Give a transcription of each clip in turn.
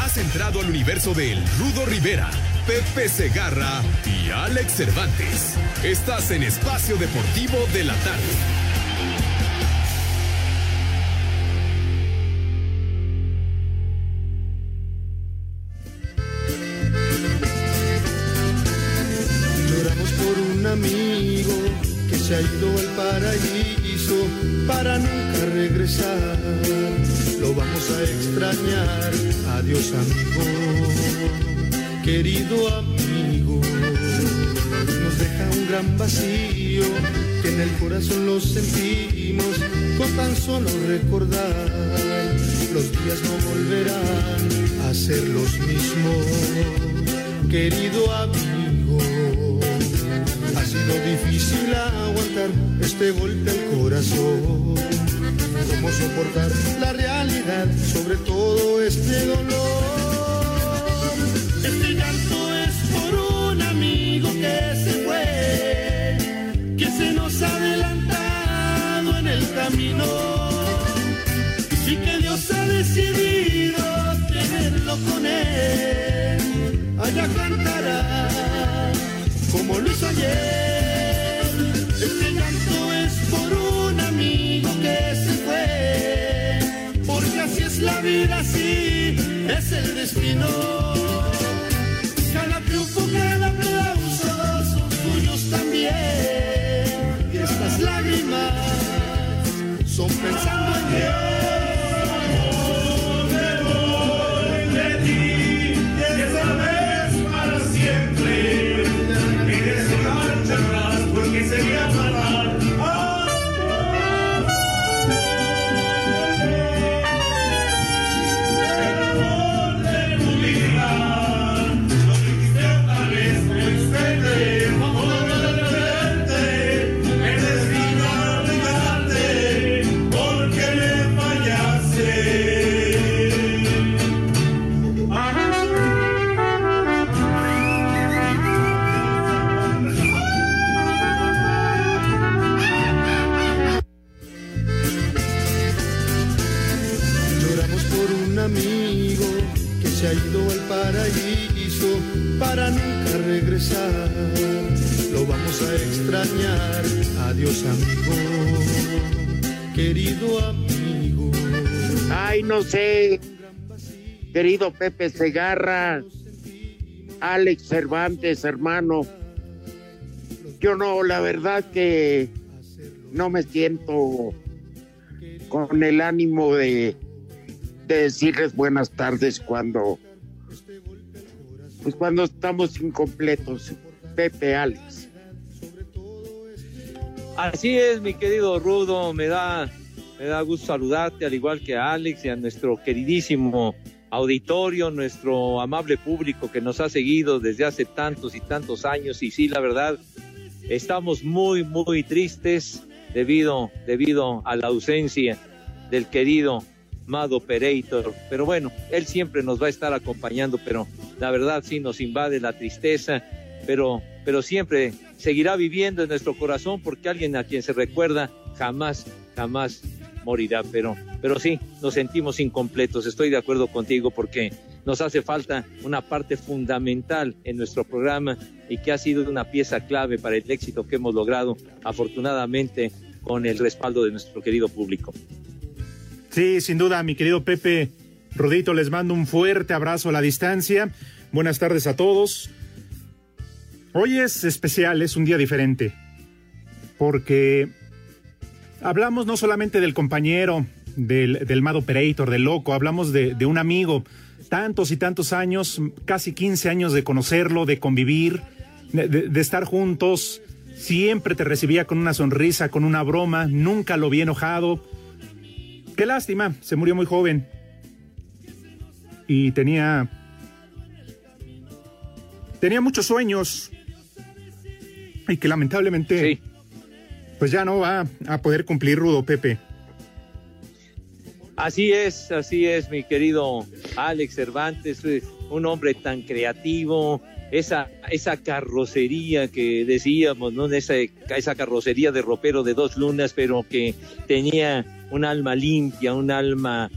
Has entrado al universo de El Rudo Rivera, Pepe Segarra y Alex Cervantes. Estás en Espacio Deportivo de la Tarde. Amigo que se ha ido al paraíso para nunca regresar. Lo vamos a extrañar. Adiós amigo, querido amigo. Nos deja un gran vacío que en el corazón lo sentimos con tan solo recordar. Los días no volverán a ser los mismos, querido amigo. Ha sido difícil aguantar este golpe al corazón. ¿Cómo soportar la realidad sobre todo este dolor? Este llanto es por un amigo que se fue, que se nos ha adelantado en el camino y que Dios ha decidido tenerlo con él. Allá cantará como lo hizo ayer. Vida, así es el destino. Querido Pepe Segarra, Alex Cervantes, hermano. Yo no, la verdad que no me siento con el ánimo de, de decirles buenas tardes cuando, pues cuando estamos incompletos. Pepe, Alex. Así es, mi querido Rudo, me da, me da gusto saludarte, al igual que a Alex y a nuestro queridísimo auditorio, nuestro amable público que nos ha seguido desde hace tantos y tantos años. Y sí, la verdad, estamos muy, muy tristes debido, debido a la ausencia del querido Mado Pereitor. Pero bueno, él siempre nos va a estar acompañando, pero la verdad sí nos invade la tristeza, pero, pero siempre seguirá viviendo en nuestro corazón porque alguien a quien se recuerda jamás, jamás morirá. Pero, pero sí, nos sentimos incompletos. Estoy de acuerdo contigo porque nos hace falta una parte fundamental en nuestro programa y que ha sido una pieza clave para el éxito que hemos logrado, afortunadamente, con el respaldo de nuestro querido público. Sí, sin duda, mi querido Pepe. Rudito, les mando un fuerte abrazo a la distancia. Buenas tardes a todos. Hoy es especial, es un día diferente, porque hablamos no solamente del compañero, del, del Mad Operator, del loco, hablamos de, un amigo, tantos y tantos años, casi 15 años de conocerlo, de convivir, de, de, estar juntos. Siempre te recibía con una sonrisa, con una broma, nunca lo vi enojado. Qué lástima, se murió muy joven. Y tenía. Tenía muchos sueños. Y que lamentablemente. Pues ya no va a poder cumplir Rudo Pepe. Así es, así es, mi querido Alex Cervantes, un hombre tan creativo, esa, esa carrocería que decíamos, ¿no? Esa, esa carrocería de ropero de dos lunas, pero que tenía un alma limpia, un alma,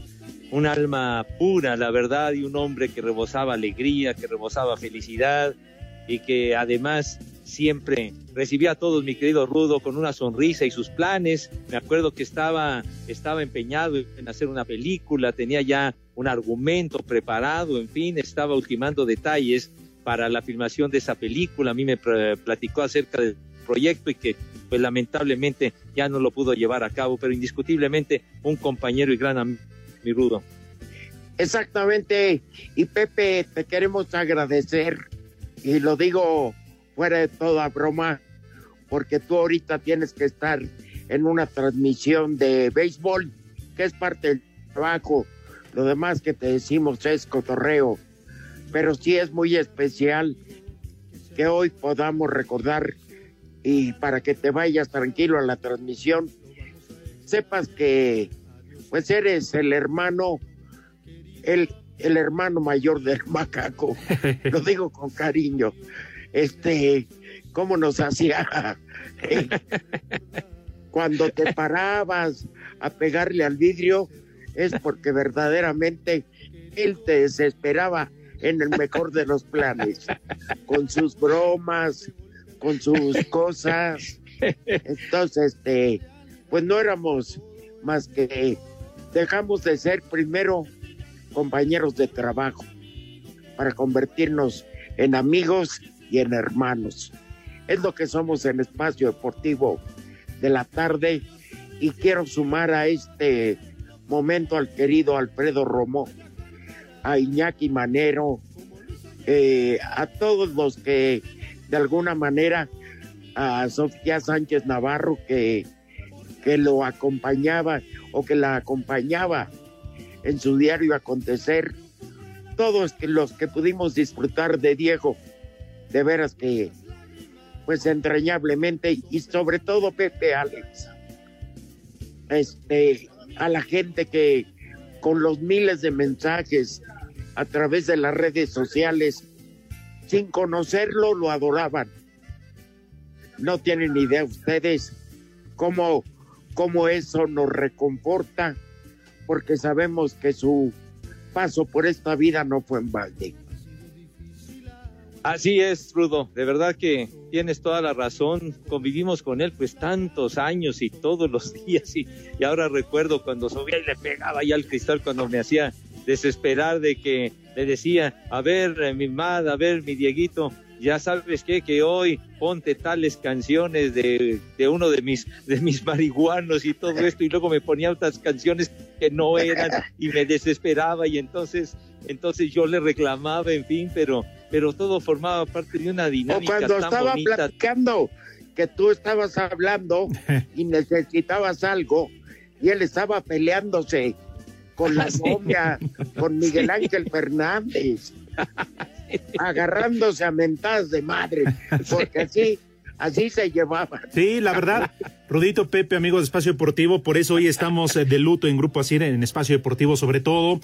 un alma pura, la verdad, y un hombre que rebosaba alegría, que rebosaba felicidad y que además siempre recibía a todos, mi querido Rudo, con una sonrisa y sus planes. Me acuerdo que estaba, estaba empeñado en hacer una película, tenía ya un argumento preparado, en fin, estaba ultimando detalles para la filmación de esa película. A mí me platicó acerca del proyecto y que pues lamentablemente ya no lo pudo llevar a cabo, pero indiscutiblemente un compañero y gran amigo, mi Rudo. Exactamente, y Pepe, te queremos agradecer, y lo digo fuera de toda broma, porque tú ahorita tienes que estar en una transmisión de béisbol, que es parte del trabajo. Lo demás que te decimos es cotorreo, pero sí es muy especial que hoy podamos recordar y para que te vayas tranquilo a la transmisión, sepas que pues eres el hermano, el, el hermano mayor del macaco, lo digo con cariño este, cómo nos hacía cuando te parabas a pegarle al vidrio, es porque verdaderamente él te desesperaba en el mejor de los planes, con sus bromas, con sus cosas. Entonces, este, pues no éramos más que dejamos de ser primero compañeros de trabajo para convertirnos en amigos y en hermanos. Es lo que somos en Espacio Deportivo de la tarde y quiero sumar a este momento al querido Alfredo Romo, a Iñaki Manero, eh, a todos los que de alguna manera, a Sofía Sánchez Navarro que, que lo acompañaba o que la acompañaba en su diario acontecer, todos los que pudimos disfrutar de Diego de veras que, pues entrañablemente, y sobre todo Pepe Alex, este, a la gente que con los miles de mensajes a través de las redes sociales, sin conocerlo, lo adoraban. No tienen idea ustedes cómo, cómo eso nos reconforta, porque sabemos que su paso por esta vida no fue en balde. Así es, Rudo, de verdad que tienes toda la razón. Convivimos con él pues tantos años y todos los días. Y, y ahora recuerdo cuando subía y le pegaba ya al cristal cuando me hacía desesperar de que le decía, a ver, eh, mi madre, a ver, mi Dieguito, ya sabes qué, que hoy ponte tales canciones de, de, uno de mis, de mis marihuanos y todo esto, y luego me ponía otras canciones que no eran y me desesperaba. Y entonces, entonces yo le reclamaba, en fin, pero pero todo formaba parte de una dinámica. O cuando estaba platicando que tú estabas hablando y necesitabas algo, y él estaba peleándose con la novia, con Miguel Ángel Fernández, agarrándose a mentadas de madre, porque así así se llevaba. Sí, la verdad, Rudito Pepe, amigos de Espacio Deportivo, por eso hoy estamos eh, de luto en Grupo Así, en Espacio Deportivo sobre todo.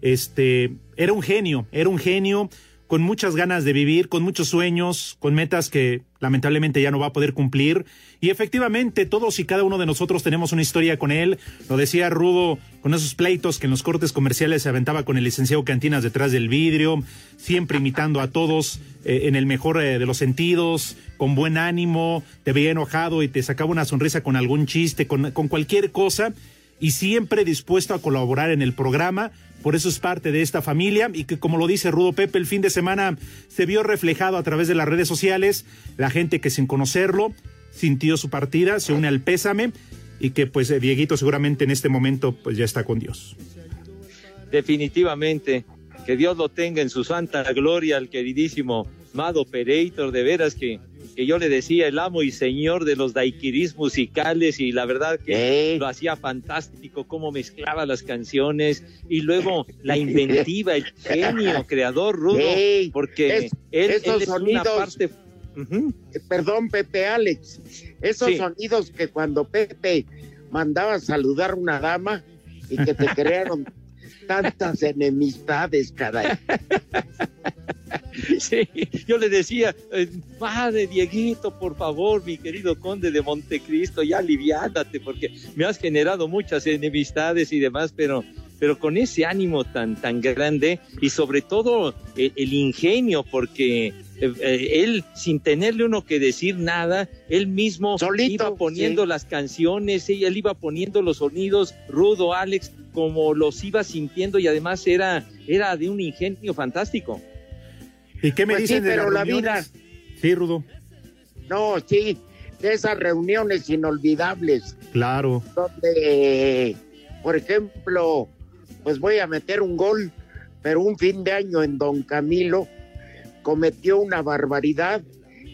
Este, era un genio, era un genio, con muchas ganas de vivir, con muchos sueños, con metas que lamentablemente ya no va a poder cumplir. Y efectivamente, todos y cada uno de nosotros tenemos una historia con él. Lo decía Rudo, con esos pleitos que en los cortes comerciales se aventaba con el licenciado Cantinas detrás del vidrio, siempre imitando a todos eh, en el mejor eh, de los sentidos, con buen ánimo, te veía enojado y te sacaba una sonrisa con algún chiste, con, con cualquier cosa. Y siempre dispuesto a colaborar en el programa. Por eso es parte de esta familia. Y que como lo dice Rudo Pepe, el fin de semana se vio reflejado a través de las redes sociales, la gente que sin conocerlo sintió su partida, se une al pésame. Y que pues eh, Dieguito seguramente en este momento pues ya está con Dios. Definitivamente, que Dios lo tenga en su santa gloria al queridísimo Mado Pereitor, de veras que, que yo le decía el amo y señor de los daiquiris musicales y la verdad que lo hacía fantástico, cómo mezclaba las canciones y luego la inventiva, el genio, creador rudo, porque él, es una parte... Perdón, Pepe Alex, esos sonidos que cuando Pepe mandaba a saludar a una dama y que te crearon tantas enemistades, caray. Sí, yo le decía, eh, padre Dieguito, por favor, mi querido conde de Montecristo, ya aliviánate, porque me has generado muchas enemistades y demás, pero pero con ese ánimo tan, tan grande y sobre todo eh, el ingenio, porque eh, él, sin tenerle uno que decir nada, él mismo iba poniendo las canciones, él iba poniendo los sonidos, Rudo, Alex, como los iba sintiendo y además era, era de un ingenio fantástico. ¿Y qué me Pues dicen sí, de pero las la reuniones? vida- Sí, Rudo, No, sí, de esas reuniones inolvidables claro. donde, por ejemplo, pues voy a meter un gol, pero un fin de año en Don Camilo cometió una barbaridad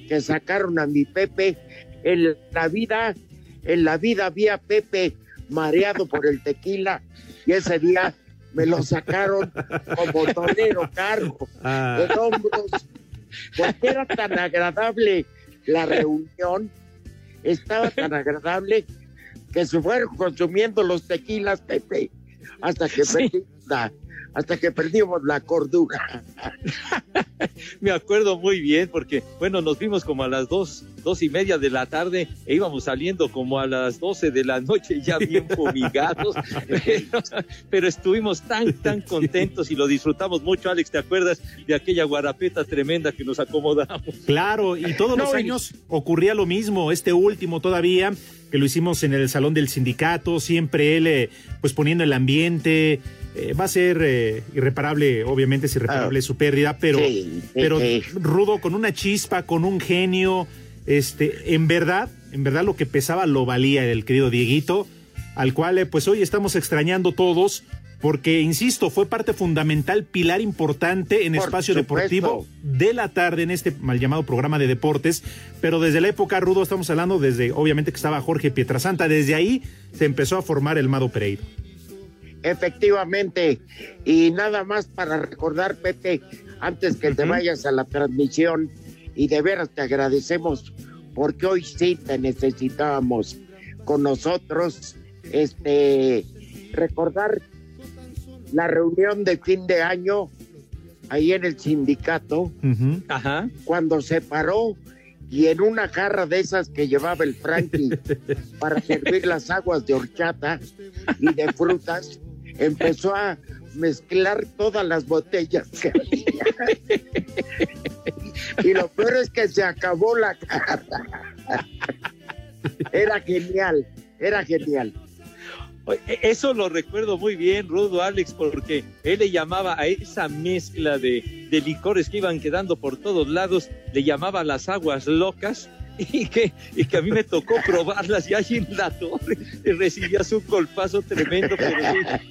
que sacaron a mi Pepe en la vida, en la vida había Pepe mareado por el tequila y ese día me lo sacaron como torero cargo Ah. en hombros. Porque era tan agradable la reunión, estaba tan agradable que se fueron consumiendo los tequilas, Pepe, hasta que perdimos la, hasta que perdimos la cordura. Me acuerdo muy bien porque, bueno, nos vimos como a las dos, dos y media de la tarde e íbamos saliendo como a las doce de la noche ya bien fumigados, pero, pero estuvimos tan, tan contentos y lo disfrutamos mucho. Alex, ¿te acuerdas de aquella guarapeta tremenda que nos acomodamos? Claro, y todos los y- años ocurría lo mismo, este último todavía, que lo hicimos en el salón del sindicato, siempre él eh, pues poniendo el ambiente, eh, va a ser eh, irreparable, obviamente es irreparable su pérdida, pero, Ah. Sí, sí, pero sí. rudo, con una chispa, con un genio, este, en verdad, en verdad lo que pesaba lo valía el querido Dieguito, al cual eh, pues hoy estamos extrañando todos, porque, insisto, fue parte fundamental, pilar importante en Por espacio supuesto. deportivo de la tarde en este mal llamado programa de deportes, pero desde la época rudo estamos hablando desde, obviamente que estaba Jorge Pietrasanta, desde ahí se empezó a formar el Mado Pereira. Efectivamente, y nada más para recordar, Pepe, antes que te vayas a la transmisión, y de veras te agradecemos porque hoy sí te necesitábamos con nosotros, este, recordar la reunión de fin de año ahí en el sindicato, Ajá. cuando se paró y en una jarra de esas que llevaba el Frankie para servir las aguas de horchata y de frutas, empezó a mezclar todas las botellas que había. Y lo peor es que se acabó la jarra. Era genial, era genial. Eso lo recuerdo muy bien, Rudo Alex, porque él le llamaba a esa mezcla de, de licores que iban quedando por todos lados, le llamaba las aguas locas y que, y que a mí me tocó probarlas y allí en la torre y recibías un golpazo tremendo, pero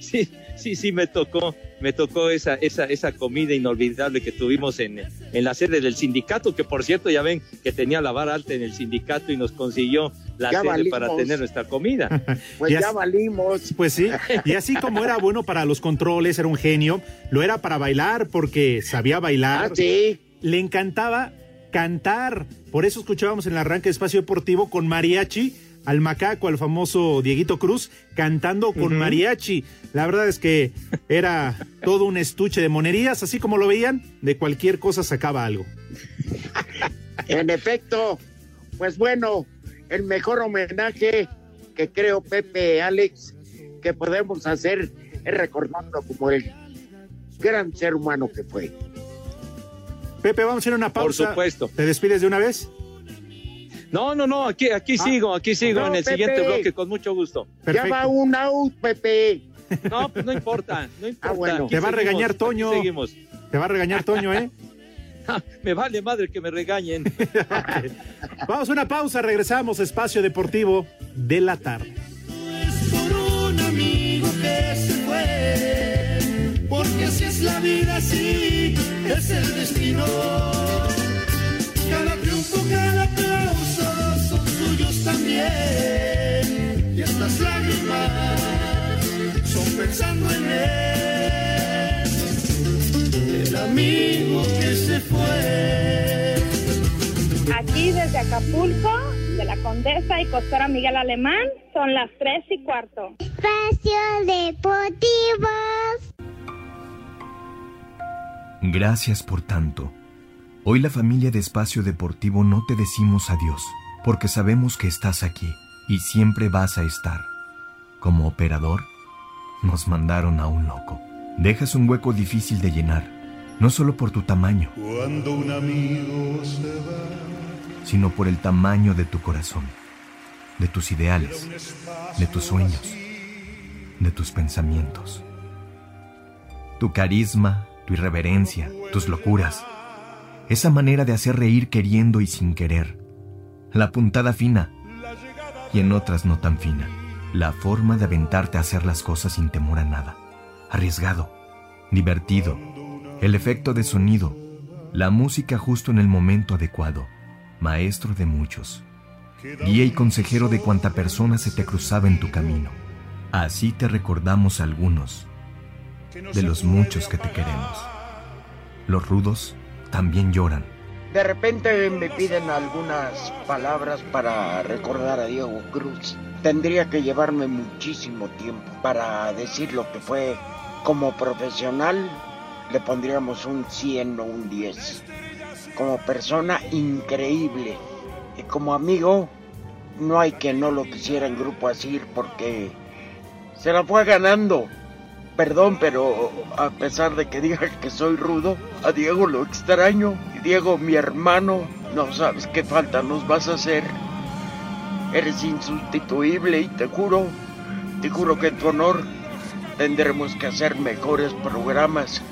sí, sí, sí, sí me tocó, me tocó esa, esa, esa comida inolvidable que tuvimos en, en la sede del sindicato, que por cierto ya ven que tenía la vara alta en el sindicato y nos consiguió la Ya sede valimos. para tener nuestra comida. Pues Ya ya valimos. Pues sí, y así como era bueno para los controles, era un genio, lo era para bailar porque sabía bailar. Ah, sí. Le encantaba cantar. Por eso escuchábamos en el arranque de Espacio Deportivo con mariachi al macaco, al famoso Dieguito Cruz, cantando con mariachi. La verdad es que era todo un estuche de monerías, así como lo veían, de cualquier cosa sacaba algo. En efecto, pues bueno, el mejor homenaje que creo Pepe Alex que podemos hacer es recordarlo como el gran ser humano que fue. Pepe, vamos a hacer una pausa. supuesto. ¿Te despides de una vez? No, no, no, aquí, aquí Ah, sigo, aquí sigo no, en el Pepe. siguiente bloque con mucho gusto. Ya va un out, Pepe. No, pues no importa, no importa. bueno. aquí Te va a regañar aquí Toño. Seguimos. Te va a regañar Toño, ¿eh? Me vale madre que me regañen. Vamos a una pausa, regresamos, espacio deportivo de la tarde. Es la vida, así es el destino. Cada triunfo, cada aplauso son suyos también, y estas lágrimas son pensando en él, el amigo que se fue. Aquí desde Acapulco, de la Condesa y Costora Miguel Alemán, son las tres y cuarto. Espacio Deportivo. Gracias por tanto. Hoy la familia de Espacio Deportivo no te decimos adiós, porque sabemos que estás aquí y siempre vas a estar. Como operador, nos mandaron a un loco. Dejas un hueco difícil de llenar, no solo por tu tamaño, Cuando un amigo se va. sino por el tamaño de tu corazón, de tus ideales, de tus sueños, de tus pensamientos. Tu carisma, tu irreverencia, tus locuras. Esa manera de hacer reír queriendo y sin querer. La puntada fina y en otras no tan fina. La forma de aventarte a hacer las cosas sin temor a nada. Arriesgado, divertido. El efecto de sonido. La música justo en el momento adecuado. Maestro de muchos. Guía y consejero de cuanta persona se te cruzaba en tu camino. Así te recordamos algunos de los muchos que te queremos. Los rudos también lloran. De repente me piden algunas palabras para recordar a Diego Cruz. Tendría que llevarme muchísimo tiempo para decir lo que fue como profesional. Le pondríamos un 100 o un 10. Como persona increíble. Y como amigo, no hay que no lo quisiera en Grupo Asir porque se la fue ganando. Perdón, pero a pesar de que diga que soy rudo, a Diego lo extraño. Diego, mi hermano, no sabes qué falta nos vas a hacer. Eres insustituible y te juro, te juro que en tu honor tendremos que hacer mejores programas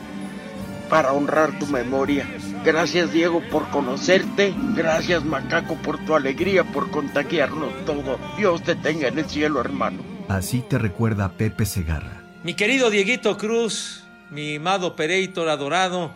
para honrar tu memoria. Gracias Diego por conocerte, gracias Macaco por tu alegría, por contagiarnos todo. Dios te tenga en el cielo, hermano. Así te recuerda Pepe Segarra. Mi querido Dieguito Cruz, mi amado Pereitor adorado,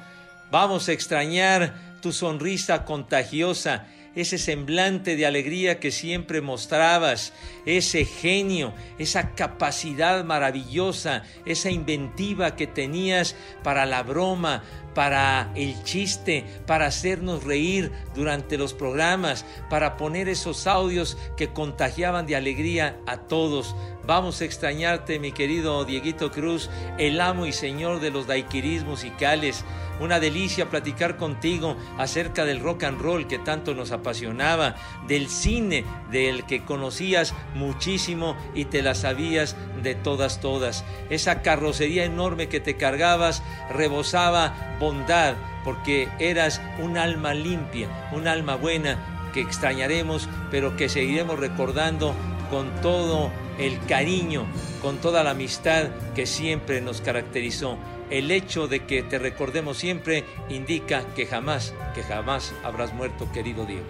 vamos a extrañar tu sonrisa contagiosa, ese semblante de alegría que siempre mostrabas, ese genio, esa capacidad maravillosa, esa inventiva que tenías para la broma, para el chiste, para hacernos reír durante los programas, para poner esos audios que contagiaban de alegría a todos. Vamos a extrañarte, mi querido Dieguito Cruz, el amo y señor de los daiquiris musicales. Una delicia platicar contigo acerca del rock and roll que tanto nos apasionaba, del cine del que conocías muchísimo y te la sabías de todas, todas. Esa carrocería enorme que te cargabas rebosaba bondad porque eras un alma limpia, un alma buena que extrañaremos, pero que seguiremos recordando con todo el cariño, con toda la amistad que siempre nos caracterizó. El hecho de que te recordemos siempre indica que jamás, que jamás habrás muerto, querido Diego.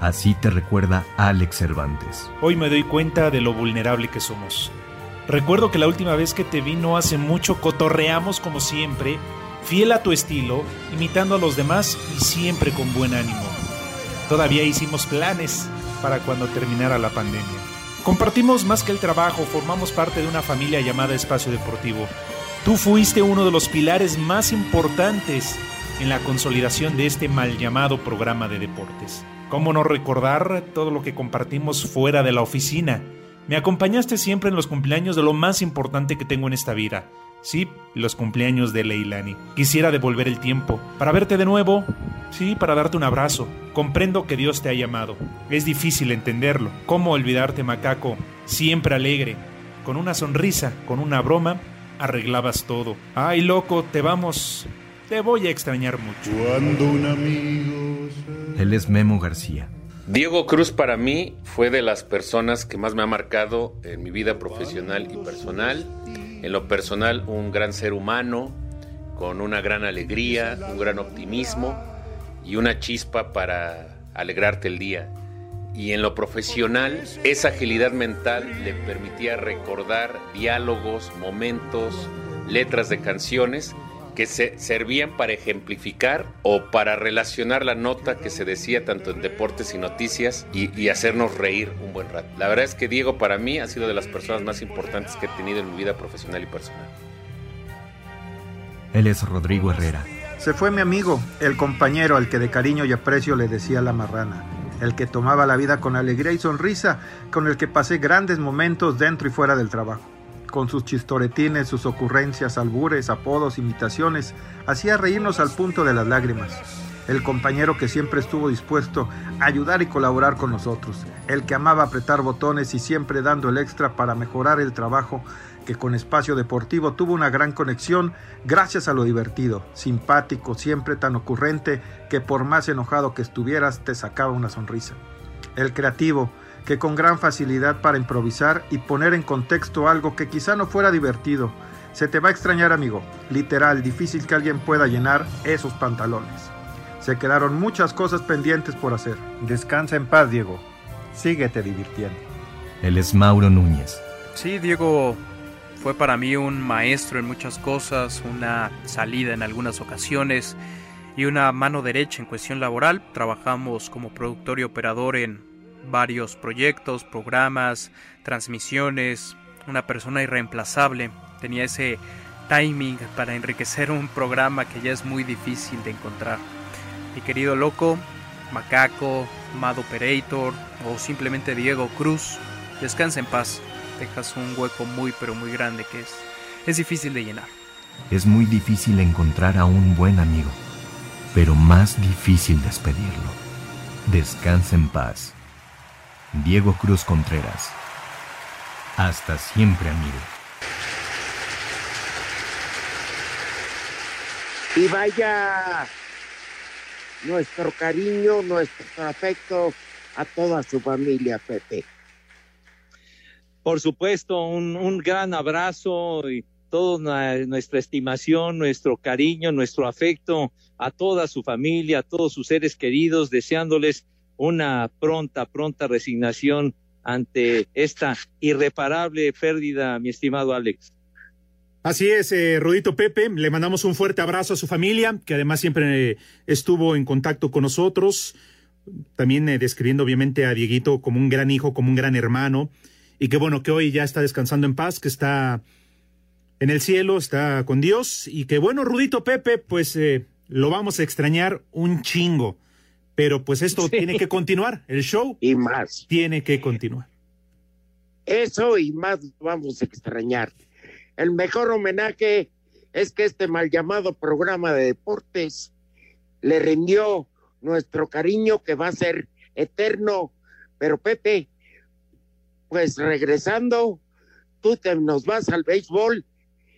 Así te recuerda Alex Cervantes. Hoy me doy cuenta de lo vulnerable que somos. Recuerdo que la última vez que te vi no hace mucho cotorreamos como siempre, fiel a tu estilo, imitando a los demás y siempre con buen ánimo. Todavía hicimos planes para cuando terminara la pandemia. Compartimos más que el trabajo, formamos parte de una familia llamada Espacio Deportivo. Tú fuiste uno de los pilares más importantes en la consolidación de este mal llamado programa de deportes. ¿Cómo no recordar todo lo que compartimos fuera de la oficina? Me acompañaste siempre en los cumpleaños de lo más importante que tengo en esta vida. Sí, los cumpleaños de Leilani. Quisiera devolver el tiempo para verte de nuevo. Sí, para darte un abrazo. Comprendo que Dios te ha llamado. Es difícil entenderlo. ¿Cómo olvidarte, macaco? Siempre alegre. Con una sonrisa, con una broma, arreglabas todo. Ay, loco, te vamos. Te voy a extrañar mucho. Cuando un amigo Él es Memo García. Diego Cruz para mí fue de las personas que más me ha marcado en mi vida profesional y personal. En lo personal, un gran ser humano, con una gran alegría, un gran optimismo y una chispa para alegrarte el día. Y en lo profesional, esa agilidad mental le permitía recordar diálogos, momentos, letras de canciones que se servían para ejemplificar o para relacionar la nota que se decía tanto en deportes y noticias y, hacernos reír un buen rato. La verdad es que Diego para mí ha sido de las personas más importantes que he tenido en mi vida profesional y personal. Él es Rodrigo Herrera. Se fue mi amigo, el compañero al que de cariño y aprecio le decía la marrana, el que tomaba la vida con alegría y sonrisa, con el que pasé grandes momentos dentro y fuera del trabajo con sus chistoretines, sus ocurrencias, albures, apodos, imitaciones, hacía reírnos al punto de las lágrimas. El compañero que siempre estuvo dispuesto a ayudar y colaborar con nosotros. El que amaba apretar botones y siempre dando el extra para mejorar el trabajo que con Espacio Deportivo tuvo una gran conexión gracias a lo divertido, simpático, siempre tan ocurrente que por más enojado que estuvieras te sacaba una sonrisa. El creativo, que con gran facilidad para improvisar y poner en contexto algo que quizá no fuera divertido. Se te va a extrañar, amigo. Literal, difícil que alguien pueda llenar esos pantalones. Se quedaron muchas cosas pendientes por hacer. Descansa en paz, Diego. Síguete divirtiendo. Él es Mauro Núñez. Sí, Diego fue para mí un maestro en muchas cosas, una salida en algunas ocasiones y una mano derecha en cuestión laboral. Trabajamos como productor y operador en varios proyectos, programas, transmisiones, una persona irreemplazable, tenía ese timing para enriquecer un programa que ya es muy difícil de encontrar. Mi querido loco, Macaco, Mado Operator o simplemente Diego Cruz, descansa en paz, dejas un hueco muy pero muy grande que es, es difícil de llenar. Es muy difícil encontrar a un buen amigo, pero más difícil despedirlo. Descansa en paz. Diego Cruz Contreras. Hasta siempre, amigo. Y vaya nuestro cariño, nuestro afecto a toda su familia, Pepe. Por supuesto, un, un gran abrazo y toda nuestra estimación, nuestro cariño, nuestro afecto a toda su familia, a todos sus seres queridos, deseándoles una pronta, pronta resignación ante esta irreparable pérdida, mi estimado Alex. Así es, eh, Pepe, le mandamos un fuerte abrazo a su familia, que además siempre eh, estuvo en contacto con nosotros, también eh, describiendo obviamente a Dieguito como un gran hijo, como un gran hermano, y que bueno, que hoy ya está descansando en paz, que está en el cielo, está con Dios, y que bueno, Rudito Pepe, pues lo vamos a extrañar un chingo. Pero pues esto tiene que continuar, el show. Y más. Tiene que continuar. Eso y más vamos a extrañar. El mejor homenaje es que este mal llamado programa de deportes le rindió nuestro cariño que va a ser eterno. Pero Pepe, pues regresando, tú te nos vas al béisbol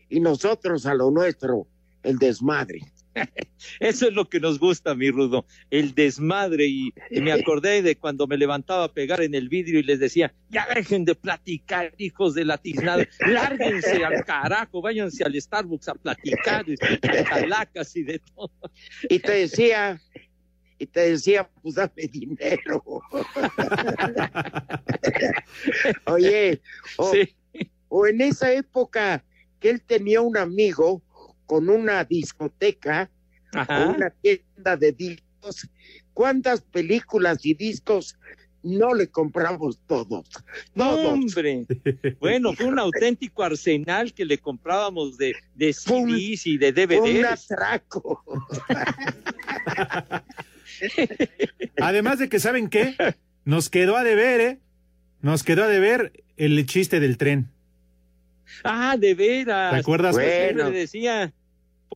y nosotros a lo nuestro, el desmadre. Eso es lo que nos gusta, mi Rudo, el desmadre. Y, me acordé de cuando me levantaba a pegar en el vidrio y les decía, ya dejen de platicar, hijos de la tiznada, lárguense al carajo, váyanse al Starbucks a platicar, de talacas y de todo. Y te decía, y te decía, pues dame dinero. Oye, o en esa época que él tenía un amigo con una discoteca o una tienda de discos, ¿cuántas películas y discos no le compramos todos? Todos. Hombre, bueno, fue un auténtico arsenal que le comprábamos de, de CDs y de DVDs. un atraco. Además de que, ¿saben qué? Nos quedó a deber, ¿eh? Nos quedó a deber el chiste del tren. Ah, de veras. ¿Te acuerdas? Bueno. Le decía,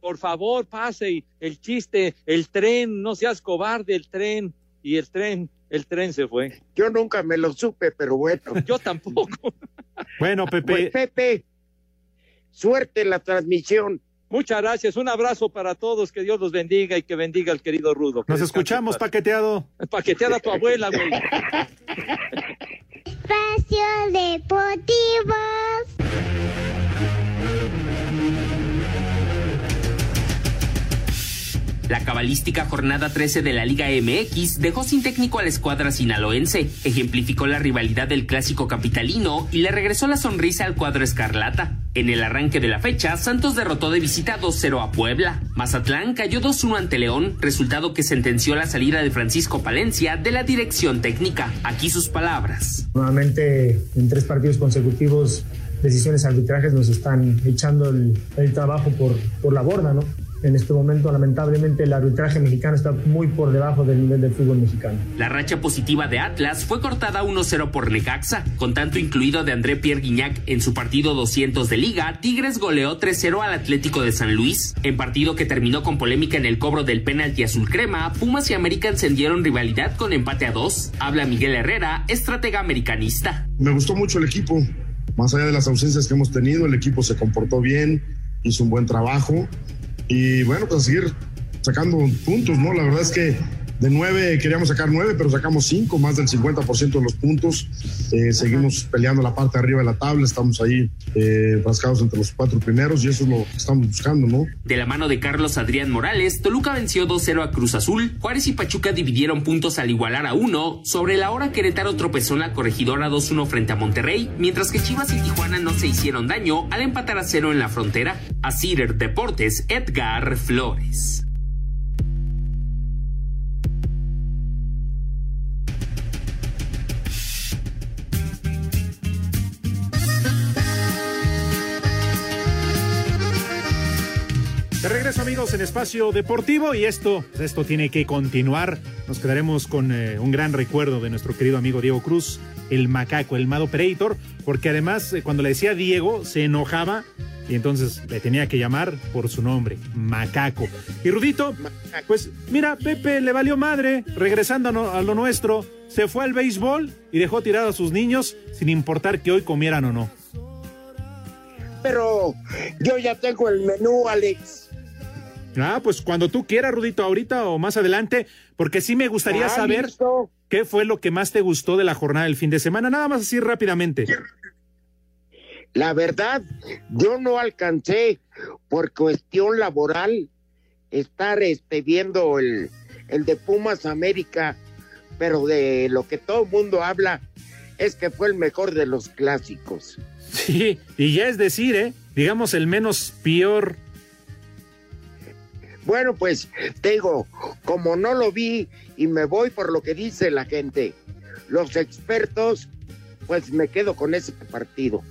por favor, pase el chiste, el tren, no seas cobarde, el tren. Y el tren, el tren se fue. Yo nunca me lo supe, pero bueno. Yo tampoco. Bueno, Pepe. Pues, Pepe, suerte en la transmisión. Muchas gracias, un abrazo para todos, que Dios los bendiga y que bendiga al querido Rudo. Nos escuchamos, paqueteado. Paqueteada tu abuela, güey. Espacio Deportivo. La cabalística jornada 13 de la Liga MX dejó sin técnico a la escuadra sinaloense, ejemplificó la rivalidad del clásico capitalino y le regresó la sonrisa al cuadro escarlata. En el arranque de la fecha, Santos derrotó de visita 2-0 a Puebla. Mazatlán cayó 2-1 ante León, resultado que sentenció la salida de Francisco Palencia de la dirección técnica. Aquí sus palabras. Nuevamente, en tres partidos consecutivos, decisiones arbitrajes nos están echando el, trabajo por, por la borda, ¿no? En este momento lamentablemente el arbitraje mexicano está muy por debajo del nivel del fútbol mexicano. La racha positiva de Atlas fue cortada 1-0 por Necaxa, con tanto incluido de André Pierre Guignac en su partido 200 de liga, Tigres goleó 3-0 al Atlético de San Luis, en partido que terminó con polémica en el cobro del penalti azul crema, Pumas y América encendieron rivalidad con empate a 2. Habla Miguel Herrera, estratega americanista. Me gustó mucho el equipo, más allá de las ausencias que hemos tenido, el equipo se comportó bien, hizo un buen trabajo y bueno, pues a seguir sacando puntos, ¿no? La verdad es que de nueve queríamos sacar nueve, pero sacamos cinco, más del 50% de los puntos. Eh, seguimos peleando la parte de arriba de la tabla, estamos ahí eh, rascados entre los cuatro primeros y eso es lo que estamos buscando, ¿no? De la mano de Carlos Adrián Morales, Toluca venció 2-0 a Cruz Azul, Juárez y Pachuca dividieron puntos al igualar a uno, sobre la hora Querétaro tropezó en la corregidora 2-1 frente a Monterrey, mientras que Chivas y Tijuana no se hicieron daño al empatar a cero en la frontera. A Cider Deportes, Edgar Flores. De regreso amigos en Espacio Deportivo y esto, esto tiene que continuar. Nos quedaremos con eh, un gran recuerdo de nuestro querido amigo Diego Cruz, el macaco, el Mad Operator, porque además eh, cuando le decía Diego se enojaba y entonces le tenía que llamar por su nombre, macaco. Y Rudito, pues mira, Pepe le valió madre, regresando a, no- a lo nuestro, se fue al béisbol y dejó tirado a sus niños sin importar que hoy comieran o no. Pero yo ya tengo el menú, Alex. Ah, pues cuando tú quieras, Rudito, ahorita o más adelante, porque sí me gustaría Ah, saber listo. qué fue lo que más te gustó de la jornada del fin de semana, nada más así rápidamente. La verdad, yo no alcancé por cuestión laboral estar este, viendo el, el de Pumas América, pero de lo que todo el mundo habla es que fue el mejor de los clásicos. Sí, y ya es decir, ¿eh? Digamos el menos peor. Bueno, pues te digo, como no lo vi y me voy por lo que dice la gente, los expertos, pues me quedo con ese partido.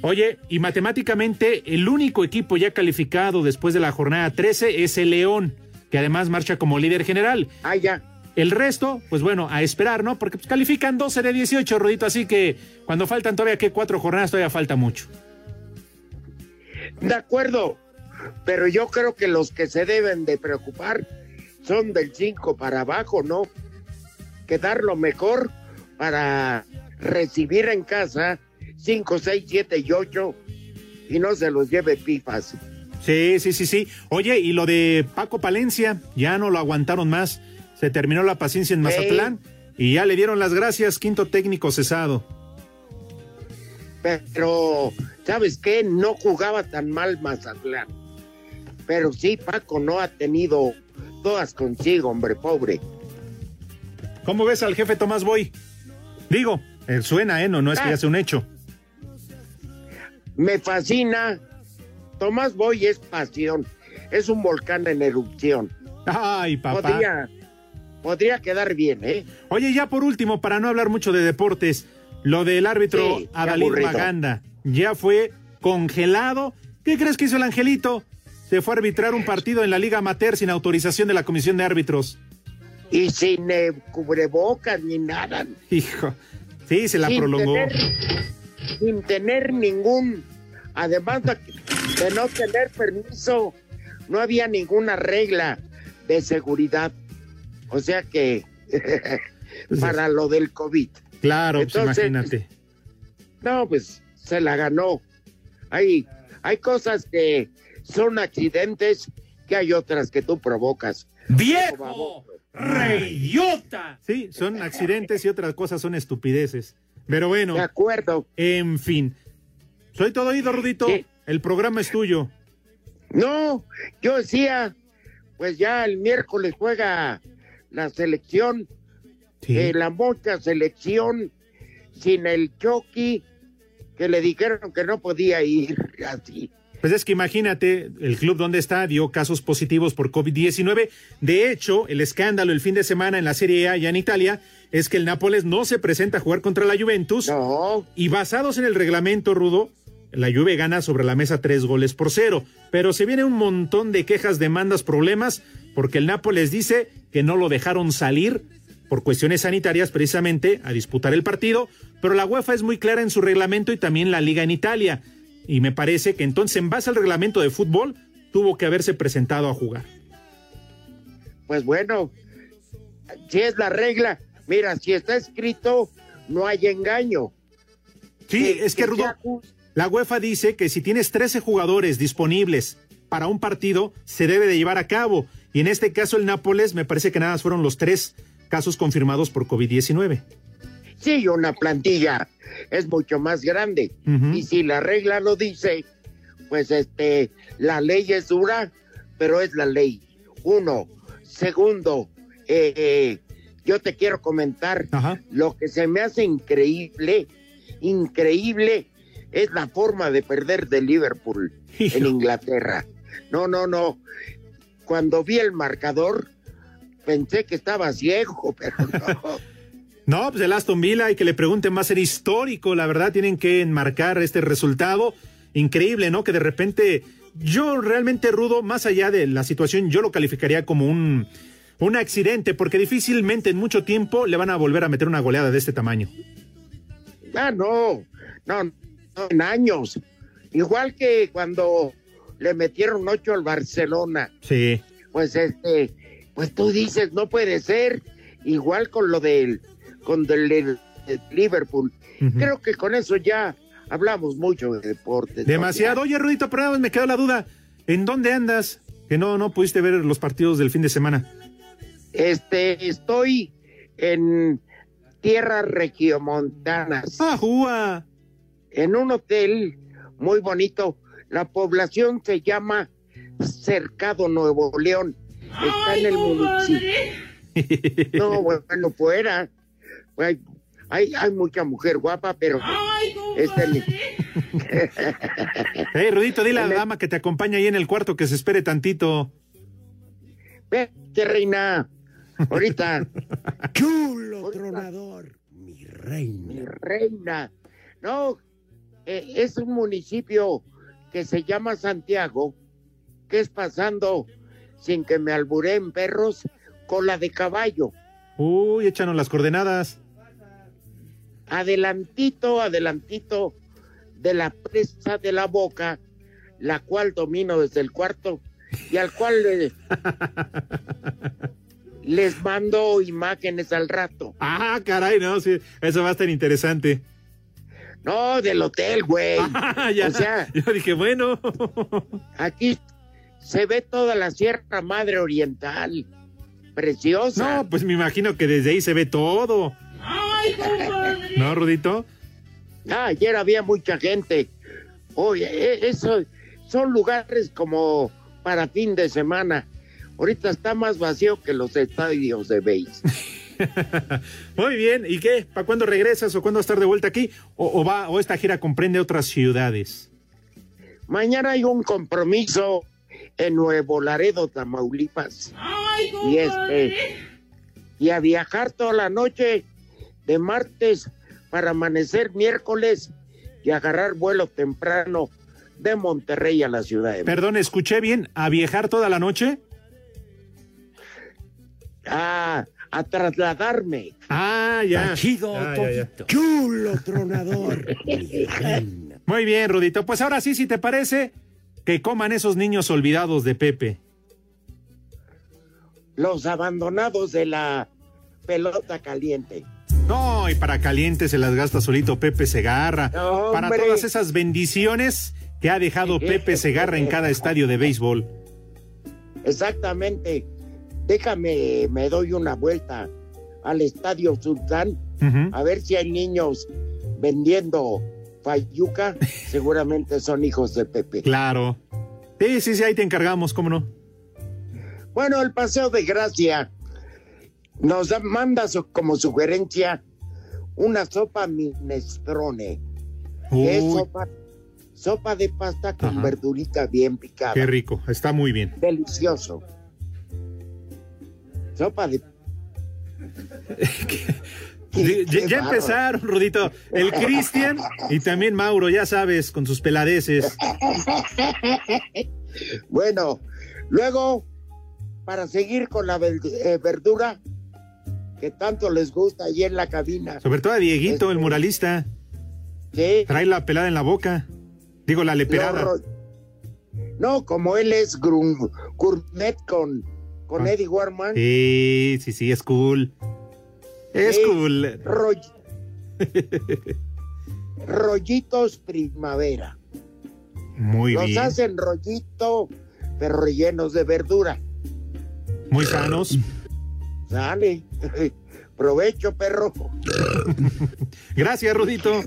Oye, y matemáticamente el único equipo ya calificado después de la jornada 13 es el León, que además marcha como líder general. Ah, ya. El resto, pues bueno, a esperar, ¿no? Porque pues, califican 12 de 18, Rudito, así que cuando faltan todavía que cuatro jornadas, todavía falta mucho. De acuerdo, pero yo creo que los que se deben de preocupar son del 5 para abajo, ¿no? Quedar lo mejor para recibir en casa 5, 6, 7 y 8 y no se los lleve pifas. Sí, sí, sí, sí. Oye, y lo de Paco Palencia, ya no lo aguantaron más. Se terminó la paciencia en Mazatlán y ya le dieron las gracias, quinto técnico cesado. Pero, ¿sabes qué? No jugaba tan mal Mazatlán. Pero sí, Paco no ha tenido todas consigo, hombre, pobre. ¿Cómo ves al jefe Tomás Boy? Digo, él suena, ¿eh? No, no es que ya sea un hecho. Me fascina. Tomás Boy es pasión. Es un volcán en erupción. Ay, papá. Podría, podría quedar bien, ¿eh? Oye, ya por último, para no hablar mucho de deportes, lo del árbitro Sí, Adalid. Maganda ya fue congelado. ¿Qué crees que hizo el angelito? Se fue a arbitrar un partido en la Liga Amateur sin autorización de la Comisión de Árbitros. Y sin eh, cubrebocas ni nada. Hijo, sí, se la Sin prolongó. tener- sin tener ningún, además de, no tener permiso, no había ninguna regla de seguridad. O sea que para lo del COVID. Claro, pues imagínate. No, pues se la ganó. Hay, hay cosas que son accidentes que hay otras que tú provocas. ¡Viejo! ¡Reyota! Sí, son accidentes y otras cosas son estupideces. Pero bueno. De acuerdo. En fin. Soy todo oído, Rudito. El programa es tuyo. No, yo decía, pues ya el miércoles juega la selección, eh, la mucha selección, sin el Chucky, que le dijeron que no podía ir así. Pues es que imagínate, el club donde está dio casos positivos por COVID-19. De hecho, el escándalo el fin de semana en la Serie A ya en Italia es que el Nápoles no se presenta a jugar contra la Juventus. Y basados en el reglamento rudo, la Juve gana sobre la mesa tres goles por cero. Pero se viene un montón de quejas, demandas, problemas, porque el Nápoles dice que no lo dejaron salir por cuestiones sanitarias precisamente a disputar el partido, pero la UEFA es muy clara en su reglamento y también la liga en Italia. Y me parece que entonces, en base al reglamento de fútbol, tuvo que haberse presentado a jugar. Pues bueno, si es la regla, mira, si está escrito, no hay engaño. Sí, es que, Rudo, la UEFA dice que si tienes 13 jugadores disponibles para un partido, se debe de llevar a cabo. Y en este caso, el Nápoles, me parece que nada más fueron los tres casos confirmados por COVID-19. Sí, una plantilla es mucho más grande. Y si la regla lo dice, pues este, la ley es dura, pero es la ley. Uno. Segundo, eh, eh, yo te quiero comentar lo que se me hace increíble, increíble, es la forma de perder de Liverpool en Inglaterra. No, no, no. Cuando vi el marcador, pensé que estaba ciego, pero no. No, pues el Aston Villa y que le pregunten va a ser histórico, la verdad tienen que enmarcar este resultado. Increíble, ¿no? Que de repente yo realmente rudo, más allá de la situación, yo lo calificaría como un, un accidente, porque difícilmente en mucho tiempo le van a volver a meter una goleada de este tamaño. Ah, no, no, no en años. Igual que cuando le metieron ocho al Barcelona. Sí. Pues este, pues tú dices, no puede ser. Igual con lo del con el, Liverpool. Creo que con eso ya hablamos mucho de deporte. Demasiado. Oye, Rudito, pero me quedó la duda. ¿En dónde andas? Que no, no pudiste ver los partidos del fin de semana. Este, estoy en tierras regiomontanas. ¡Ah, En un hotel muy bonito. La población se llama Cercado Nuevo León. Está en el municipio. No, bueno, fuera hay, hay, mucha mujer guapa, pero este... hey, Rudito, dile a la dama que te acompaña ahí en el cuarto que se espere tantito. Vete, reina. Ahorita. Chulo tronador. Mi reina. Mi reina. No, eh, es un municipio que se llama Santiago, que es pasando, sin que me alburen perros, cola de caballo. Uy, échanos las coordenadas adelantito, adelantito de la presa de la boca, la cual domino desde el cuarto y al cual les mando imágenes al rato. Ah, caray, no, sí, eso va a estar interesante. No, del hotel, güey. Ah, ya, o sea, yo dije, bueno. aquí se ve toda la Sierra Madre Oriental. Preciosa. No, pues me imagino que desde ahí se ve todo. ¿No, Rudito? Ah, ayer había mucha gente. Oye, e, eso son lugares como para fin de semana. Ahorita está más vacío que los estadios de base. Muy bien, ¿y qué? ¿Para cuándo regresas o cuándo vas a estar de vuelta aquí? ¿O, va o esta gira comprende otras ciudades? Mañana hay un compromiso en Nuevo Laredo, Tamaulipas. y este y a viajar toda la noche de martes para amanecer miércoles y agarrar vuelo temprano de Monterrey a la ciudad de Perdón, escuché bien, ¿a viajar toda la noche? Ah, a trasladarme. Ah, ya. Chido, chulo tronador. Muy bien, Rudito. Pues ahora sí, si te parece, que coman esos niños olvidados de Pepe. Los abandonados de la pelota caliente. No, y para caliente se las gasta solito Pepe Segarra. para todas esas bendiciones que ha dejado Pepe Segarra en cada estadio de béisbol. Exactamente. Déjame, me doy una vuelta al estadio Sultán a ver si hay niños vendiendo fayuca. Seguramente son hijos de Pepe. Claro. Sí, sí, sí, ahí te encargamos, ¿cómo no? Bueno, el Paseo de Gracia nos manda como sugerencia una sopa minestrone. Es sopa, sopa, de pasta con verdurita bien picada. Qué rico, está muy bien. Delicioso. Sopa de... ya, empezaron, Rudito. El Cristian y también Mauro, ya sabes, con sus peladeces. bueno, luego, para seguir con la eh, verdura que tanto les gusta allí en la cabina. Sobre todo a Dieguito, el este, muralista. Sí. Trae la pelada en la boca. Digo, la leperada. No, como él es gourmet con, con ah. Eddie Warman. Sí, sí, sí, es cool. Es cool. rollitos primavera. Muy bien. Los hacen rollito, pero rellenos de verdura. Muy sanos. Sale. Provecho, perro. Gracias, Rudito.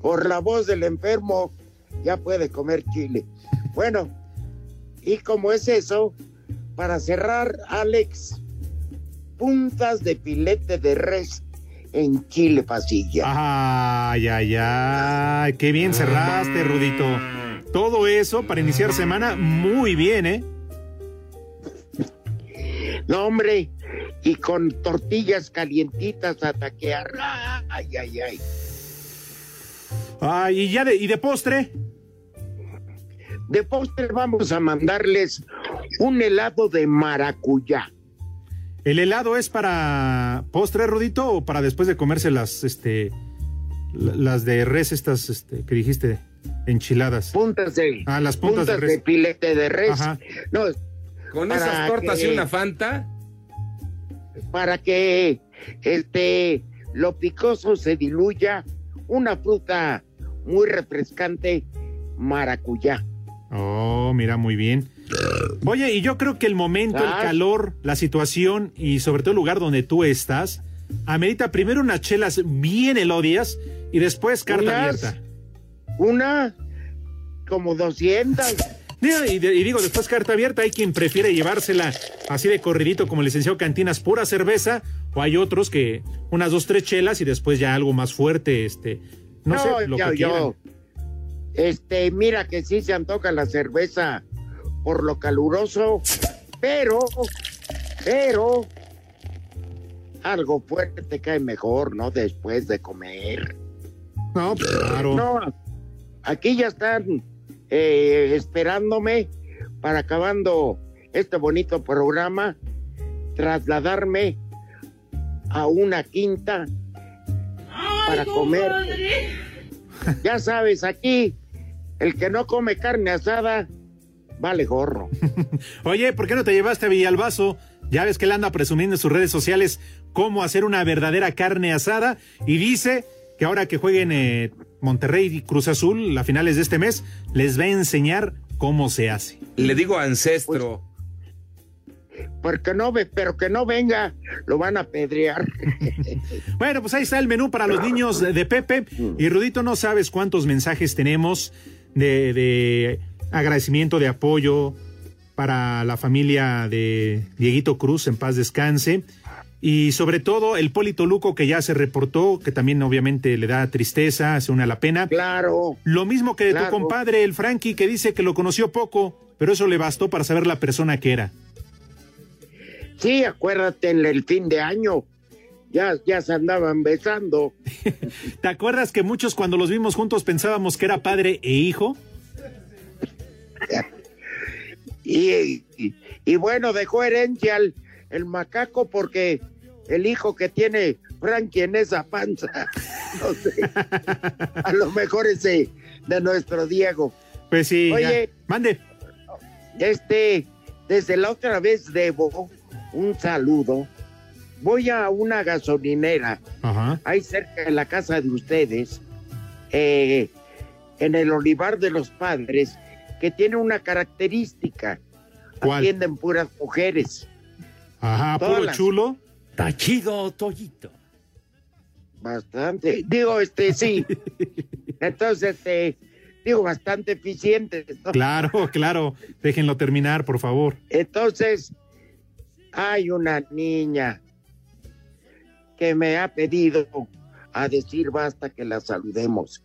Por la voz del enfermo, ya puede comer chile. Bueno, y como es eso, para cerrar, Alex, puntas de filete de res en chile pasilla. Ay, ay, ay, qué bien cerraste, Rudito. Todo eso para iniciar semana muy bien, ¿eh? No, hombre, y con tortillas calientitas a taquear. Ay, ay, ay. Ay, y ya de, y de postre. De postre vamos a mandarles un helado de maracuyá. ¿El helado es para postre, Rudito, o para después de comerse las, este, las de res estas, este, que dijiste, enchiladas? Puntas de. Ah, las puntas, de res. De pilete de res. No, Con esas tortas y una Fanta. Para que, este, lo picoso se diluya, una fruta muy refrescante, maracuyá. Oh, mira, muy bien. Oye, y yo creo que el momento, el calor, la situación y sobre todo el lugar donde tú estás, amerita primero unas chelas bien elodias y después carta abierta. Una, como 200. Y, y, digo, después carta abierta, hay quien prefiere llevársela así de corridito como el licenciado Cantinas, pura cerveza, o hay otros que unas dos, tres chelas y después ya algo más fuerte, este, no, sé, lo que yo, Este, mira que sí se antoja la cerveza por lo caluroso, pero, pero, algo fuerte cae mejor, ¿no? Después de comer. No, pues, claro. No, aquí ya están eh, esperándome para acabando este bonito programa, trasladarme a una quinta para comer. Ya sabes, aquí el que no come carne asada vale gorro. Oye, ¿por qué no te llevaste a Villalbazo? Ya ves que él anda presumiendo en sus redes sociales cómo hacer una verdadera carne asada y dice que ahora que jueguen eh, Monterrey y Cruz Azul a finales de este mes, les va a enseñar cómo se hace. Le digo ancestro. Pues, porque no ve, pero que no venga, lo van a pedrear. bueno, pues ahí está el menú para los niños de Pepe. Y Rudito, no sabes cuántos mensajes tenemos de, de agradecimiento, de apoyo para la familia de Dieguito Cruz, en paz descanse. Y sobre todo el Polito Luco que ya se reportó, que también obviamente le da tristeza, se une a la pena. Claro. Lo mismo que de tu compadre, el Frankie, que dice que lo conoció poco, pero eso le bastó para saber la persona que era. Sí, acuérdate en el fin de año. Ya, ya se andaban besando. ¿Te acuerdas que muchos cuando los vimos juntos pensábamos que era padre e hijo? y, y, bueno, dejó herencia al el macaco porque el hijo que tiene Frankie en esa panza, no sé, a lo mejor es de, nuestro Diego. Pues sí, Oye, mande. Este, desde la otra vez debo un saludo. Voy a una gasolinera, ahí cerca de la casa de ustedes, eh, en el Olivar de los Padres que tiene una característica. Atienden puras mujeres. Ajá, puro chulo. Tachido Toyito. Bastante. Digo, este, sí. Entonces, este, digo, bastante eficiente. Claro, claro. Déjenlo terminar, por favor. Entonces, hay una niña que me ha pedido a decir basta que la saludemos.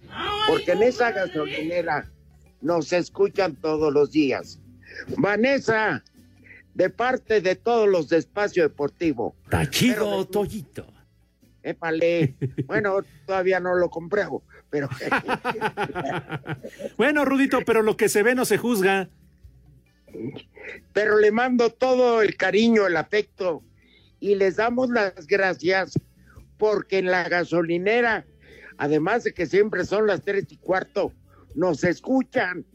Porque en esa gasolinera nos escuchan todos los días. Vanessa, de parte de todos los de Espacio Deportivo. Tachido Toyito. Épale. Bueno, todavía no lo compré, pero. bueno, Rudito, pero lo que se ve no se juzga. Pero le mando todo el cariño, el afecto y les damos las gracias porque en la gasolinera, además de que siempre son las tres y cuarto, nos escuchan.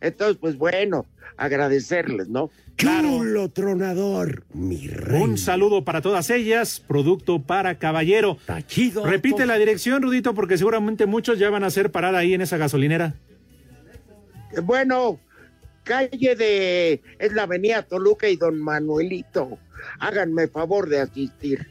Entonces, pues bueno, agradecerles, ¿no? Chulo tronador, mi rey. Un saludo para todas ellas, producto para caballero. Tachido. Repite la dirección, Rudito, porque seguramente muchos ya van a hacer parada ahí en esa gasolinera. Bueno, calle de. Es la avenida Toluca y Don Manuelito. Háganme favor de asistir.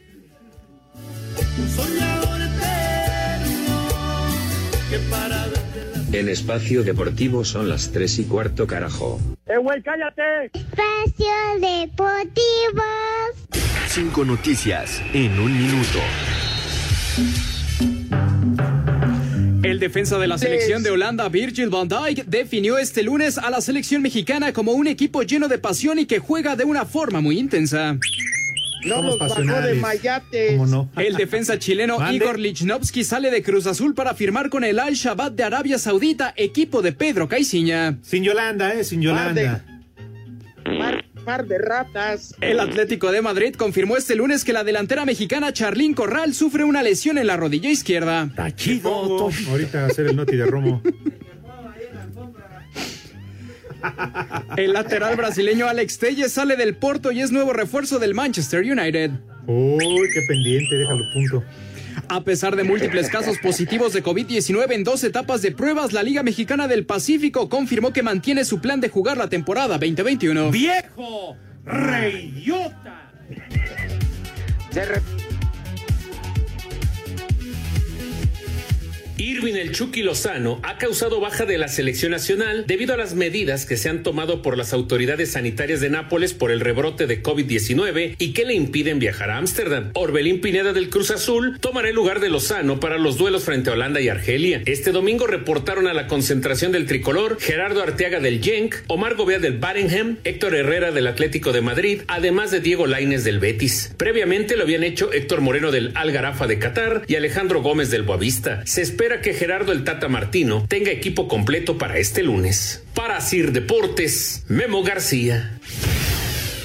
En espacio deportivo son las tres y cuarto, carajo. ¡Eh, güey, cállate! Espacio Deportivo. Cinco noticias en un minuto. El defensa de la selección de Holanda, Virgil van Dijk, definió este lunes a la selección mexicana como un equipo lleno de pasión y que juega de una forma muy intensa. No nos bajó de Mayate. no? El defensa chileno Igor Lichnowsky sale de Cruz Azul para firmar con el Al-Shabaab de Arabia Saudita, equipo de Pedro Caiciña. Sin Yolanda, eh, sin Yolanda. Par, par de ratas. El Atlético de Madrid confirmó este lunes que la delantera mexicana Charlín Corral sufre una lesión en la rodilla izquierda. Tachido ahorita a hacer el noti de Romo. El lateral brasileño Alex Telles sale del Porto y es nuevo refuerzo del Manchester United. Uy, qué pendiente, déjalo punto. A pesar de múltiples casos positivos de COVID-19 en dos etapas de pruebas, la Liga Mexicana del Pacífico confirmó que mantiene su plan de jugar la temporada 2021. ¡Viejo! ¡Reyota! Irving el Chucky Lozano ha causado baja de la selección nacional debido a las medidas que se han tomado por las autoridades sanitarias de Nápoles por el rebrote de COVID-19 y que le impiden viajar a Ámsterdam. Orbelín Pineda del Cruz Azul tomará el lugar de Lozano para los duelos frente a Holanda y Argelia. Este domingo reportaron a la concentración del tricolor Gerardo Arteaga del Genk, Omar Gobea del Barenham, Héctor Herrera del Atlético de Madrid, además de Diego Laines del Betis. Previamente lo habían hecho Héctor Moreno del Algarafa de Qatar y Alejandro Gómez del Boavista. Se espera que Gerardo el Tata Martino tenga equipo completo para este lunes. Para Sir Deportes, Memo García.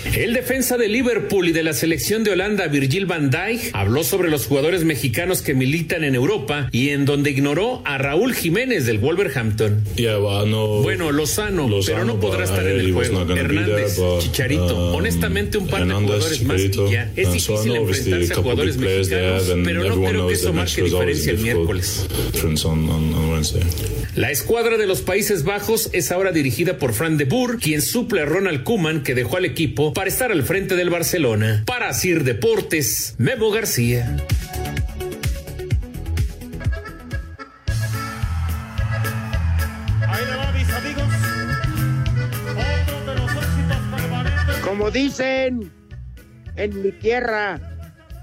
El defensa de Liverpool y de la selección de Holanda, Virgil van Dijk, habló sobre los jugadores mexicanos que militan en Europa y en donde ignoró a Raúl Jiménez del Wolverhampton. Bueno, Lozano, pero no podrá estar en el juego. Hernández, Chicharito, honestamente un par de jugadores más y ya. Es difícil enfrentarse a jugadores mexicanos, pero no creo que eso marque diferencia el miércoles. La escuadra de los Países Bajos es ahora dirigida por Fran de Boer, quien suple a Ronald Koeman, que dejó al equipo para estar al frente del Barcelona. Para Sir Deportes, Memo García. Ahí le va, mis amigos. Otro de los éxitos permanentes. Como dicen en mi tierra,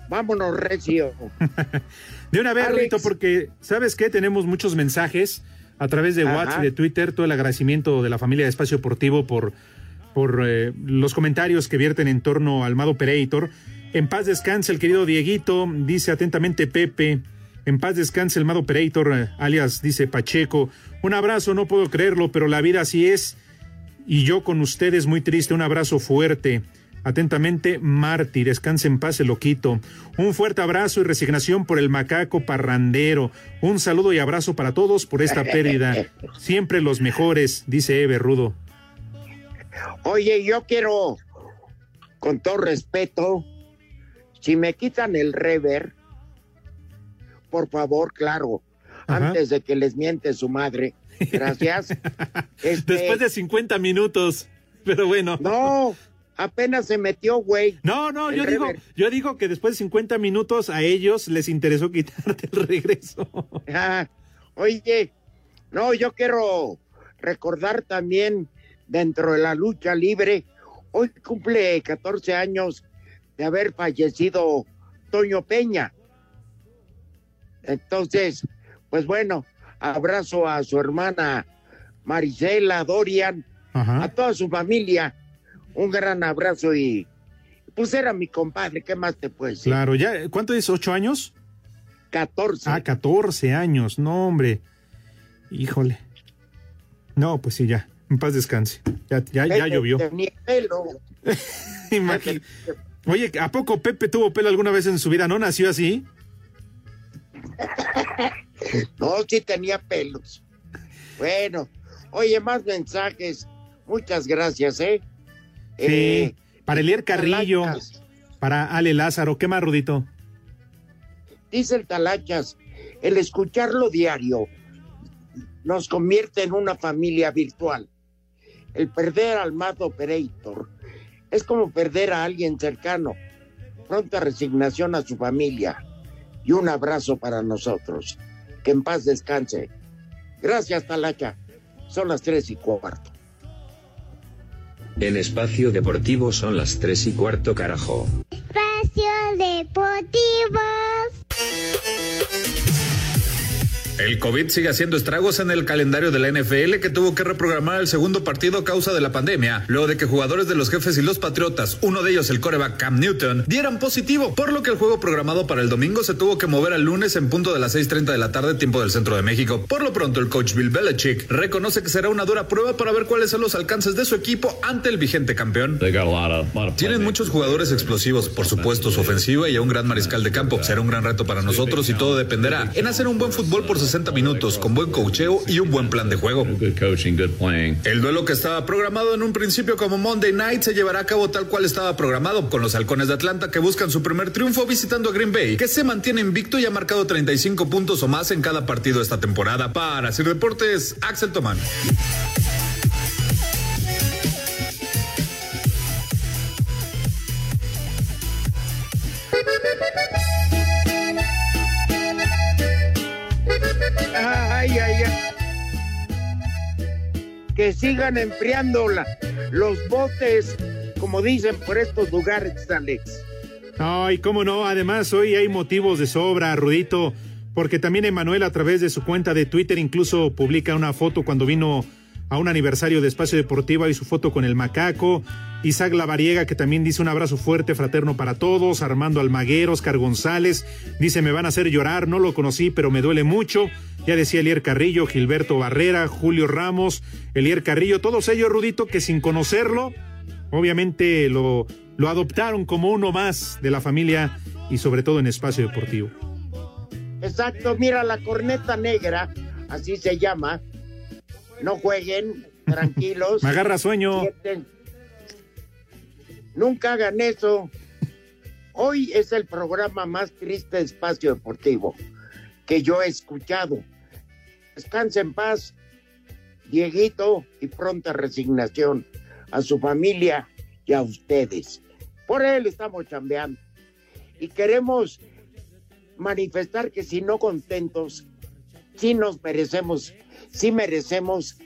vámonos recio. De una vez, Alex. Rudito, porque ¿sabes qué? Tenemos muchos mensajes a través de Ajá. WhatsApp y de Twitter, todo el agradecimiento de la familia de Espacio Deportivo por, por eh, los comentarios que vierten en torno al Mado Operator. En paz descanse el querido Dieguito, dice atentamente Pepe. En paz descanse el Mado Operator, eh, alias dice Pacheco. Un abrazo, no puedo creerlo, pero la vida así es. Y yo con ustedes muy triste, un abrazo fuerte. Atentamente, Marty, descanse en paz el loquito. Un fuerte abrazo y resignación por el macaco parrandero. Un saludo y abrazo para todos por esta pérdida. Siempre los mejores, dice Eve Rudo. Oye, yo quiero, con todo respeto, si me quitan el rever, por favor, claro, Ajá. antes de que les miente su madre, Gracias. Este, Después de 50 minutos. Pero bueno. No, apenas se metió, güey. No, no, yo digo, yo digo que después de 50 minutos a ellos les interesó quitarte el regreso. Ah, oye, no, yo quiero recordar también dentro de la lucha libre, hoy cumple 14 años de haber fallecido Toño Peña. Entonces, pues bueno, abrazo a su hermana Marisela, Dorian, a toda su familia, un gran abrazo y pues era mi compadre, ¿qué más te puedes decir? Claro, ya, ¿cuánto es? ¿Ocho años? 14. Ah, 14 años, no, hombre. Híjole. No, pues sí, ya. En paz descanse. Ya, ya, ya Pepe llovió. tenía pelo. Imagi- Oye, ¿a poco Pepe tuvo pelo alguna vez en su vida? ¿No nació así? No, sí tenía pelos. Bueno, oye, más mensajes. Muchas gracias, ¿eh? Sí. Eh, para Elier Carrillo, Talachas. para Ale Lázaro. ¿Qué más, Rudito? Dice el Talachas, el escucharlo diario nos convierte en una familia virtual. El perder al Mad Operator es como perder a alguien cercano. Pronta resignación a su familia y un abrazo para nosotros. Que en paz descanse. Gracias, Talacha. Son las tres y cuarto. En espacio deportivo son las 3 y cuarto carajo. Espacio Deportivo. El COVID sigue haciendo estragos en el calendario de la NFL que tuvo que reprogramar el segundo partido a causa de la pandemia, luego de que jugadores de los jefes y los patriotas, uno de ellos el coreback Cam Newton, dieran positivo, por lo que el juego programado para el domingo se tuvo que mover al lunes en punto de las 6.30 de la tarde, tiempo del centro de México. Por lo pronto, el coach Bill Belichick reconoce que será una dura prueba para ver cuáles son los alcances de su equipo ante el vigente campeón. Tienen muchos jugadores explosivos, por supuesto, su ofensiva y a un gran mariscal de campo. Será un gran reto para nosotros y todo dependerá en hacer un buen fútbol por 60 minutos, con buen cocheo y un buen plan de juego. El duelo que estaba programado en un principio como Monday Night se llevará a cabo tal cual estaba programado, con los halcones de Atlanta que buscan su primer triunfo visitando a Green Bay, que se mantiene invicto y ha marcado 35 puntos o más en cada partido esta temporada. Para Sir Deportes, Axel Tomán. Que sigan enfriando la- los botes, como dicen por estos lugares, Alex. Ay, cómo no. Además, hoy hay motivos de sobra, Rudito, porque también Emanuel a través de su cuenta de Twitter incluso publica una foto cuando vino a un aniversario de Espacio Deportivo y su foto con el macaco. Isaac Lavariega que también dice un abrazo fuerte, fraterno para todos. Armando Almaguer, Oscar González, dice me van a hacer llorar, no lo conocí, pero me duele mucho. Ya decía Elier Carrillo, Gilberto Barrera, Julio Ramos, Elier Carrillo, todos ellos, Rudito, que sin conocerlo, obviamente lo, lo adoptaron como uno más de la familia y sobre todo en espacio deportivo. Exacto, mira la corneta negra, así se llama. No jueguen, tranquilos. Me agarra sueño. Sienten. Nunca hagan eso. Hoy es el programa más triste de espacio deportivo que yo he escuchado. Descanse en paz, Dieguito, y pronta resignación a su familia y a ustedes. Por él estamos chambeando. Y queremos manifestar que si no contentos, sí nos merecemos, sí merecemos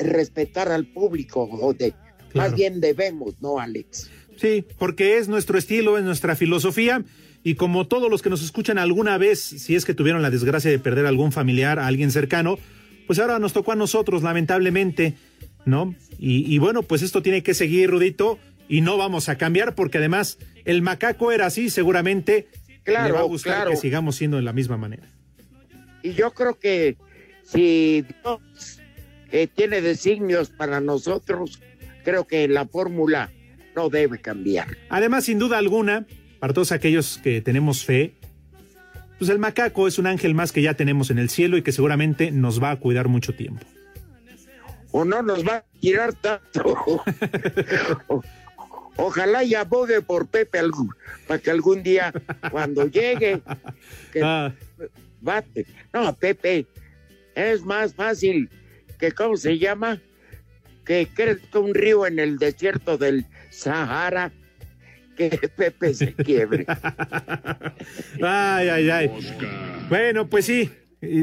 respetar al público, o de- más bien debemos, ¿no, Alex? Sí, porque es nuestro estilo, es nuestra filosofía. Y como todos los que nos escuchan alguna vez, si es que tuvieron la desgracia de perder a algún familiar, a alguien cercano, pues ahora nos tocó a nosotros, lamentablemente, ¿no? Y, y bueno, pues esto tiene que seguir, Rudito, y no vamos a cambiar, porque además el macaco era así, seguramente Claro, le va a gustar claro. que sigamos siendo de la misma manera. Y yo creo que si Dios eh, tiene designios para nosotros, creo que la fórmula no debe cambiar. Además, sin duda alguna, para todos aquellos que tenemos fe, pues el macaco es un ángel más que ya tenemos en el cielo y que seguramente nos va a cuidar mucho tiempo. O no nos va a tirar tanto. O- ojalá y abogue por Pepe algún- para que algún día, cuando llegue, que Ah. bate. No, Pepe, es más fácil que ¿cómo se llama? Que crezca un río en el desierto del Sahara, que Pepe se quiebre. ay, ay, ay. Bueno, pues sí,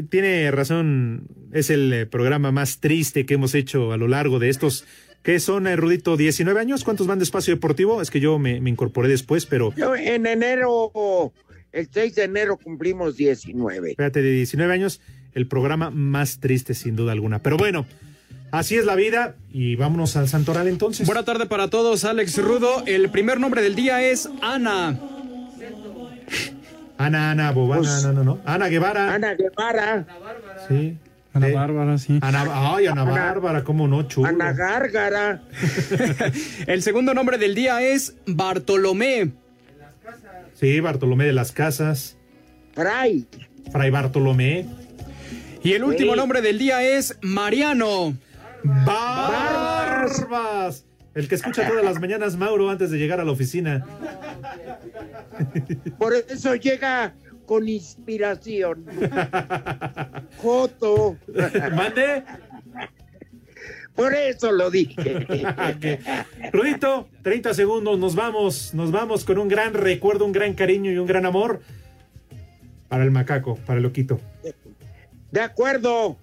tiene razón. Es el eh, programa más triste que hemos hecho a lo largo de estos ¿Qué son, Rudito? ¿19 años? ¿Cuántos van de espacio deportivo? Es que yo me, incorporé después, pero. Yo en enero, el 6 de enero cumplimos 19. Espérate, de 19 años, el programa más triste, sin duda alguna. Pero bueno. Así es la vida y vámonos al Santoral entonces. Buena tarde para todos, Alex Rudo. El primer nombre del día es Ana. Ana, Ana, Bobana, pues, no, no, no. Ana Guevara. Ana Guevara. Sí. Ana Bárbara, sí. ay, Ana, Bárbara, cómo no, chulo. Ana Gárgara. El segundo nombre del día es Bartolomé. Sí, Bartolomé de las Casas. Fray. Fray Bartolomé. Y el último nombre del día es Mariano. Barbas. El que escucha todas las mañanas, Mauro, antes de llegar a la oficina. Por eso llega con inspiración. Joto. ¿Mande? Por eso lo dije. Rudito, 30 segundos, nos vamos, nos vamos con un gran recuerdo, un gran cariño y un gran amor para el macaco, para el loquito. De acuerdo.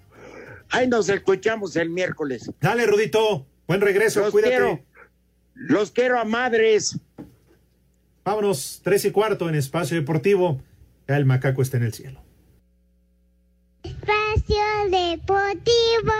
Ahí nos escuchamos el miércoles. Dale, Rudito. Buen regreso, los cuídate. Quiero, los quiero a madres. Vámonos, tres y cuarto en Espacio Deportivo. Ya el macaco está en el cielo. Espacio Deportivo.